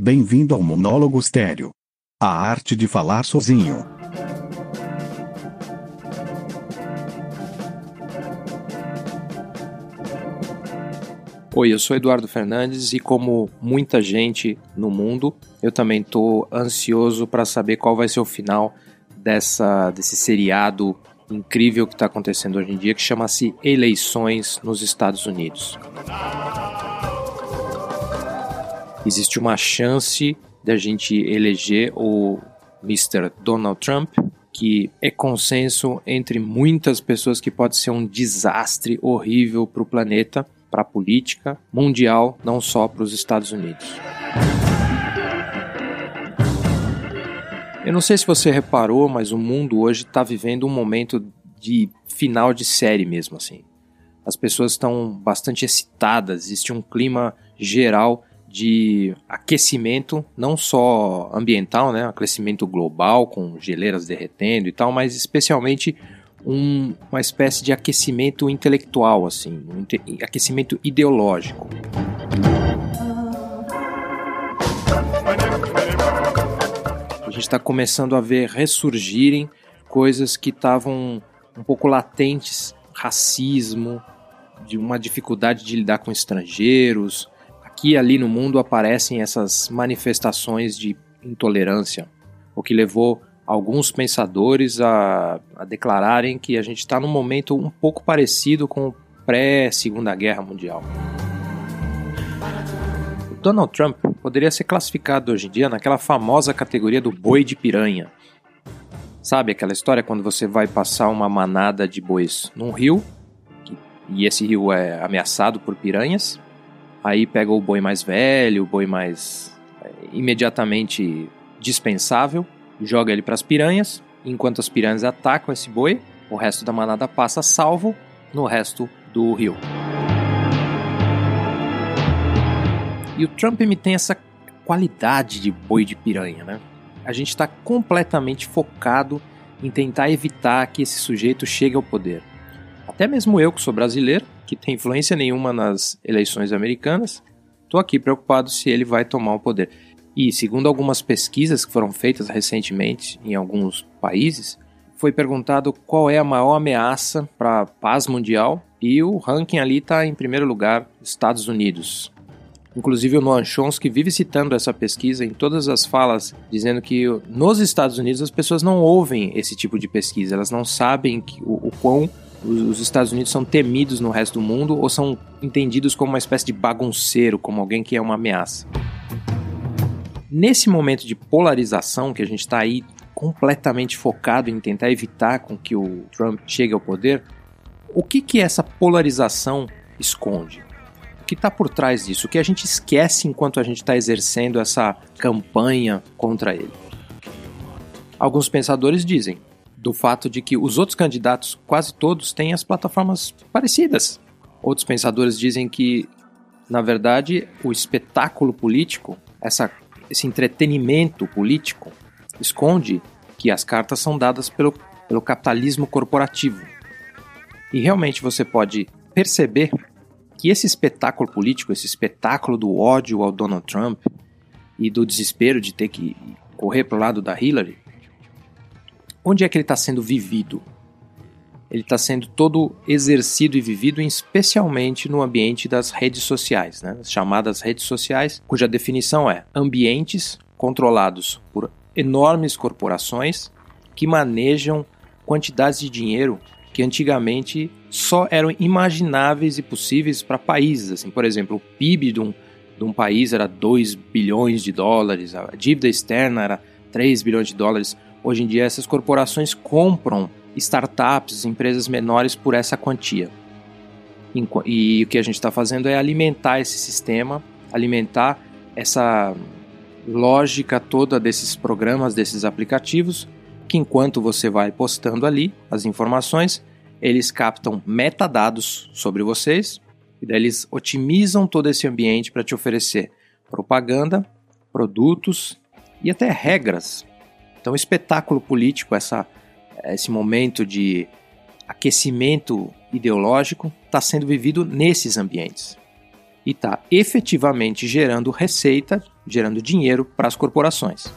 Bem-vindo ao Monólogo Estéreo. A arte de falar sozinho. Oi, eu sou Eduardo Fernandes e como muita gente no mundo, eu também estou ansioso para saber qual vai ser o final dessa desse seriado incrível que está acontecendo hoje em dia, que chama-se Eleições nos Estados Unidos. Existe uma chance da gente eleger o Mr. Donald Trump, que é consenso entre muitas pessoas que pode ser um desastre horrível para o planeta, para a política mundial, não só para os Estados Unidos. Eu não sei se você reparou, mas o mundo hoje está vivendo um momento de final de série mesmo assim. As pessoas estão bastante excitadas, existe um clima geral de aquecimento, não só ambiental, né, aquecimento global com geleiras derretendo e tal, mas especialmente um, uma espécie de aquecimento intelectual, assim, um aquecimento ideológico. gente está começando a ver ressurgirem coisas que estavam um pouco latentes, racismo, de uma dificuldade de lidar com estrangeiros. Aqui e ali no mundo aparecem essas manifestações de intolerância, o que levou alguns pensadores a, a declararem que a gente está num momento um pouco parecido com o pré-Segunda Guerra Mundial. Donald Trump poderia ser classificado hoje em dia naquela famosa categoria do boi de piranha. Sabe aquela história quando você vai passar uma manada de bois num rio e esse rio é ameaçado por piranhas? Aí pega o boi mais velho, o boi mais é, imediatamente dispensável, joga ele para as piranhas. Enquanto as piranhas atacam esse boi, o resto da manada passa salvo no resto do rio. E o Trump me tem essa qualidade de boi de piranha, né? A gente está completamente focado em tentar evitar que esse sujeito chegue ao poder. Até mesmo eu, que sou brasileiro, que tem influência nenhuma nas eleições americanas, estou aqui preocupado se ele vai tomar o poder. E segundo algumas pesquisas que foram feitas recentemente em alguns países, foi perguntado qual é a maior ameaça para a paz mundial e o ranking ali está em primeiro lugar, Estados Unidos. Inclusive o Noam Chomsky vive citando essa pesquisa em todas as falas, dizendo que nos Estados Unidos as pessoas não ouvem esse tipo de pesquisa, elas não sabem que, o, o quão os Estados Unidos são temidos no resto do mundo ou são entendidos como uma espécie de bagunceiro, como alguém que é uma ameaça. Nesse momento de polarização que a gente está aí completamente focado em tentar evitar com que o Trump chegue ao poder, o que que essa polarização esconde? que está por trás disso, o que a gente esquece enquanto a gente está exercendo essa campanha contra ele. Alguns pensadores dizem do fato de que os outros candidatos, quase todos, têm as plataformas parecidas. Outros pensadores dizem que, na verdade, o espetáculo político, essa, esse entretenimento político, esconde que as cartas são dadas pelo, pelo capitalismo corporativo. E realmente você pode perceber que esse espetáculo político, esse espetáculo do ódio ao Donald Trump e do desespero de ter que correr para o lado da Hillary, onde é que ele está sendo vivido? Ele está sendo todo exercido e vivido, especialmente no ambiente das redes sociais, né? as chamadas redes sociais, cuja definição é ambientes controlados por enormes corporações que manejam quantidades de dinheiro que antigamente só eram imagináveis e possíveis para países. Assim, por exemplo, o PIB de um, de um país era 2 bilhões de dólares, a dívida externa era 3 bilhões de dólares. Hoje em dia, essas corporações compram startups, empresas menores por essa quantia. E o que a gente está fazendo é alimentar esse sistema, alimentar essa lógica toda desses programas, desses aplicativos, que enquanto você vai postando ali as informações, eles captam metadados sobre vocês e daí eles otimizam todo esse ambiente para te oferecer propaganda, produtos e até regras. Então, espetáculo político, essa, esse momento de aquecimento ideológico, está sendo vivido nesses ambientes e está efetivamente gerando receita gerando dinheiro para as corporações.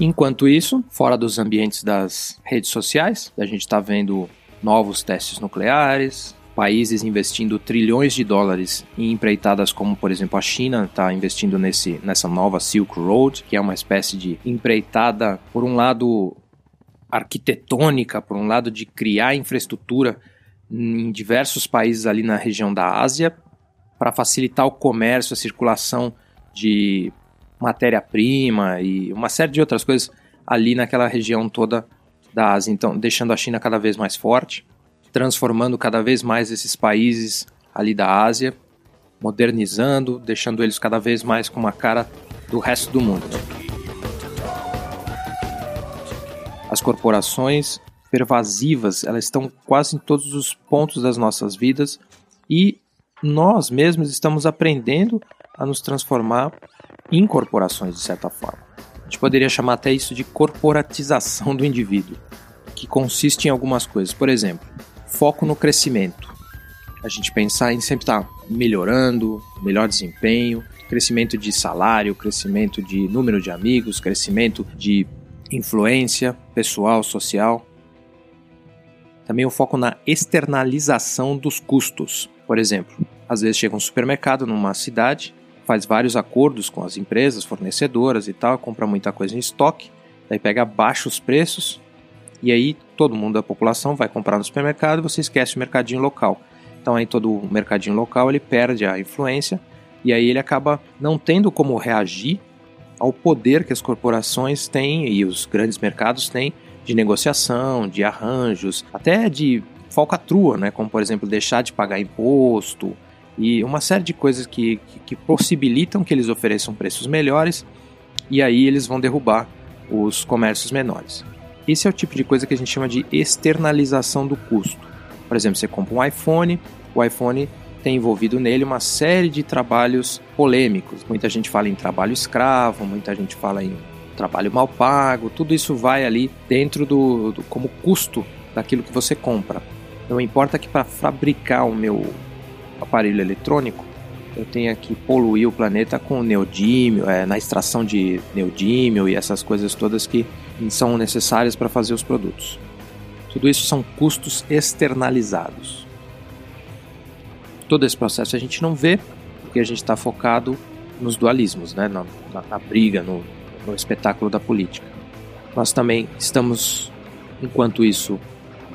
Enquanto isso, fora dos ambientes das redes sociais, a gente está vendo novos testes nucleares, países investindo trilhões de dólares em empreitadas como, por exemplo, a China está investindo nesse, nessa nova Silk Road, que é uma espécie de empreitada, por um lado, arquitetônica, por um lado, de criar infraestrutura em diversos países ali na região da Ásia para facilitar o comércio, a circulação de matéria-prima e uma série de outras coisas ali naquela região toda da Ásia. Então, deixando a China cada vez mais forte transformando cada vez mais esses países ali da Ásia, modernizando, deixando eles cada vez mais com uma cara do resto do mundo. As corporações pervasivas, elas estão quase em todos os pontos das nossas vidas e nós mesmos estamos aprendendo a nos transformar em corporações de certa forma. A gente poderia chamar até isso de corporatização do indivíduo, que consiste em algumas coisas. Por exemplo, foco no crescimento. A gente pensar em sempre estar melhorando, melhor desempenho, crescimento de salário, crescimento de número de amigos, crescimento de influência pessoal, social. Também o foco na externalização dos custos. Por exemplo, às vezes chega um supermercado numa cidade, faz vários acordos com as empresas, fornecedoras e tal, compra muita coisa em estoque, daí pega baixos preços e aí todo mundo da população vai comprar no supermercado e você esquece o mercadinho local. Então aí todo o mercadinho local ele perde a influência e aí ele acaba não tendo como reagir ao poder que as corporações têm e os grandes mercados têm de negociação, de arranjos, até de falcatrua, né? como por exemplo deixar de pagar imposto e uma série de coisas que, que, que possibilitam que eles ofereçam preços melhores e aí eles vão derrubar os comércios menores. Esse é o tipo de coisa que a gente chama de externalização do custo. Por exemplo, você compra um iPhone, o iPhone tem envolvido nele uma série de trabalhos polêmicos. Muita gente fala em trabalho escravo, muita gente fala em trabalho mal pago, tudo isso vai ali dentro do, do como custo daquilo que você compra. Não importa que para fabricar o meu aparelho eletrônico eu tenha que poluir o planeta com neodímio, é, na extração de neodímio e essas coisas todas que são necessárias para fazer os produtos. Tudo isso são custos externalizados. Todo esse processo a gente não vê porque a gente está focado nos dualismos, né? na, na, na briga, no, no espetáculo da política. Nós também estamos, enquanto isso,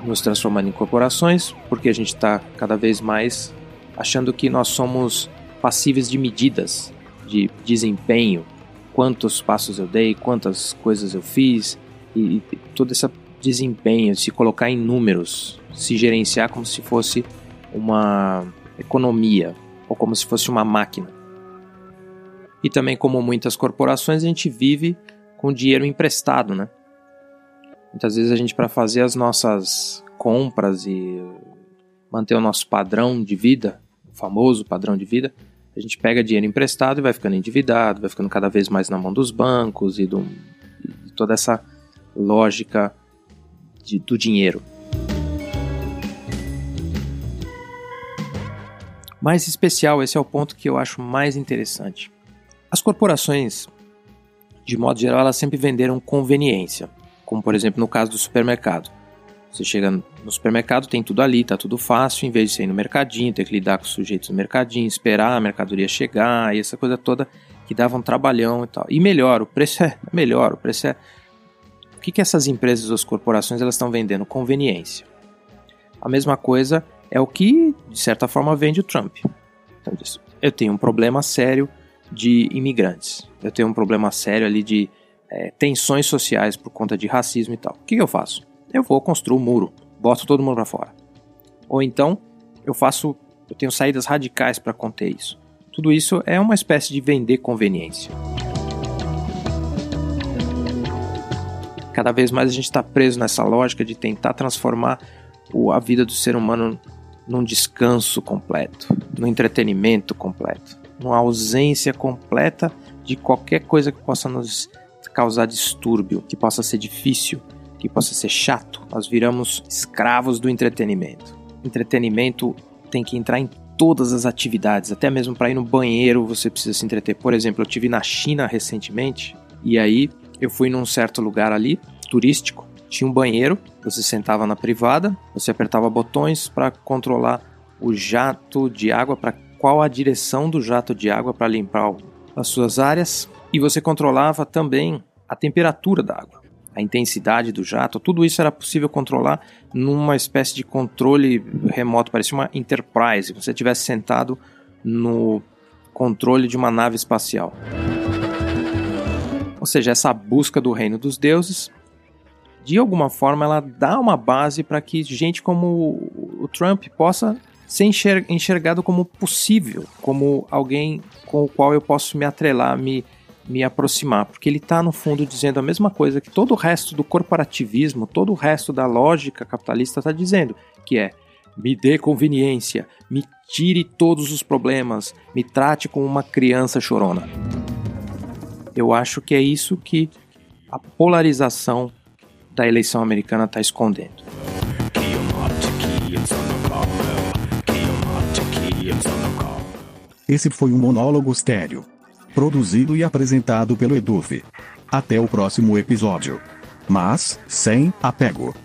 nos transformando em corporações, porque a gente está cada vez mais achando que nós somos passíveis de medidas de desempenho, quantos passos eu dei, quantas coisas eu fiz e, e todo esse desempenho, se colocar em números, se gerenciar como se fosse uma economia ou como se fosse uma máquina. E também como muitas corporações a gente vive com dinheiro emprestado, né? Muitas vezes a gente para fazer as nossas compras e manter o nosso padrão de vida, o famoso padrão de vida, a gente pega dinheiro emprestado e vai ficando endividado, vai ficando cada vez mais na mão dos bancos e, do, e toda essa lógica de, do dinheiro. Mais especial, esse é o ponto que eu acho mais interessante. As corporações, de modo geral, elas sempre venderam conveniência, como por exemplo no caso do supermercado. Você chega no supermercado, tem tudo ali, tá tudo fácil, em vez de você ir no mercadinho, ter que lidar com os sujeitos no mercadinho, esperar a mercadoria chegar e essa coisa toda que dava um trabalhão e tal. E melhor, o preço é melhor, o preço é. O que, que essas empresas as corporações elas estão vendendo? Conveniência. A mesma coisa é o que, de certa forma, vende o Trump. Então, eu tenho um problema sério de imigrantes, eu tenho um problema sério ali de é, tensões sociais por conta de racismo e tal. O que, que eu faço? Eu vou construir um muro, boto todo mundo para fora. Ou então, eu faço, eu tenho saídas radicais para conter isso. Tudo isso é uma espécie de vender conveniência. Cada vez mais a gente está preso nessa lógica de tentar transformar a vida do ser humano num descanso completo, num entretenimento completo, numa ausência completa de qualquer coisa que possa nos causar distúrbio, que possa ser difícil, que possa ser chato. Nós viramos escravos do entretenimento. Entretenimento tem que entrar em todas as atividades, até mesmo para ir no banheiro você precisa se entreter. Por exemplo, eu tive na China recentemente e aí eu fui num certo lugar ali, turístico, tinha um banheiro, você sentava na privada, você apertava botões para controlar o jato de água, para qual a direção do jato de água para limpar as suas áreas, e você controlava também a temperatura da água, a intensidade do jato, tudo isso era possível controlar numa espécie de controle remoto, parecia uma Enterprise, você estivesse sentado no controle de uma nave espacial. Ou seja, essa busca do reino dos deuses, de alguma forma, ela dá uma base para que gente como o Trump possa ser enxergado como possível, como alguém com o qual eu posso me atrelar, me, me aproximar, porque ele está no fundo dizendo a mesma coisa que todo o resto do corporativismo, todo o resto da lógica capitalista está dizendo, que é me dê conveniência, me tire todos os problemas, me trate como uma criança chorona. Eu acho que é isso que a polarização da eleição americana está escondendo. Esse foi um monólogo estéreo. Produzido e apresentado pelo Edufe. Até o próximo episódio. Mas, sem apego.